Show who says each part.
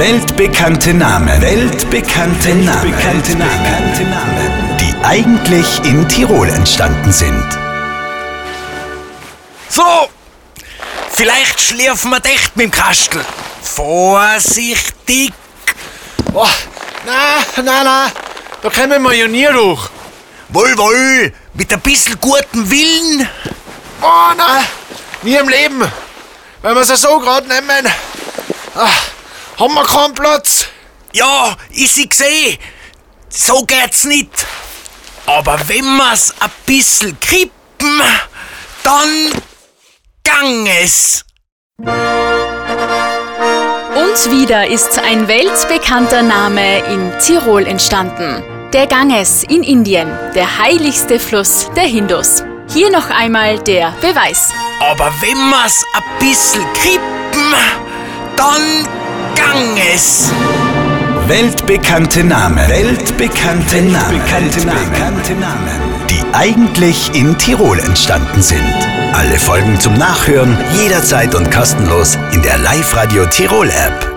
Speaker 1: Weltbekannte Namen. Weltbekannte Namen. Weltbekannte Namen. Die eigentlich in Tirol entstanden sind.
Speaker 2: So, vielleicht schlürfen wir dicht mit dem Kastel. Vorsichtig.
Speaker 3: Oh, nein, nein, nein, da kommen wir ja nie durch.
Speaker 2: Wohl, wohl, mit ein bisschen gutem Willen.
Speaker 3: Oh nein, nie im Leben. Wenn wir es so gerade nehmen, ah, haben wir keinen Platz.
Speaker 2: Ja, ich sie gesehen. So geht's nicht. Aber wenn wir's ein bisschen kippen, dann gang es.
Speaker 4: Und wieder ist ein weltbekannter Name in Tirol entstanden. Der Ganges in Indien, der heiligste Fluss der Hindus. Hier noch einmal der Beweis.
Speaker 2: Aber wenn wir's ein bisschen kippen, dann gang es.
Speaker 1: Weltbekannte Namen. Weltbekannte Namen. Weltbekannte Namen. Die eigentlich in Tirol entstanden sind. Alle Folgen zum Nachhören jederzeit und kostenlos in der Live-Radio Tirol App.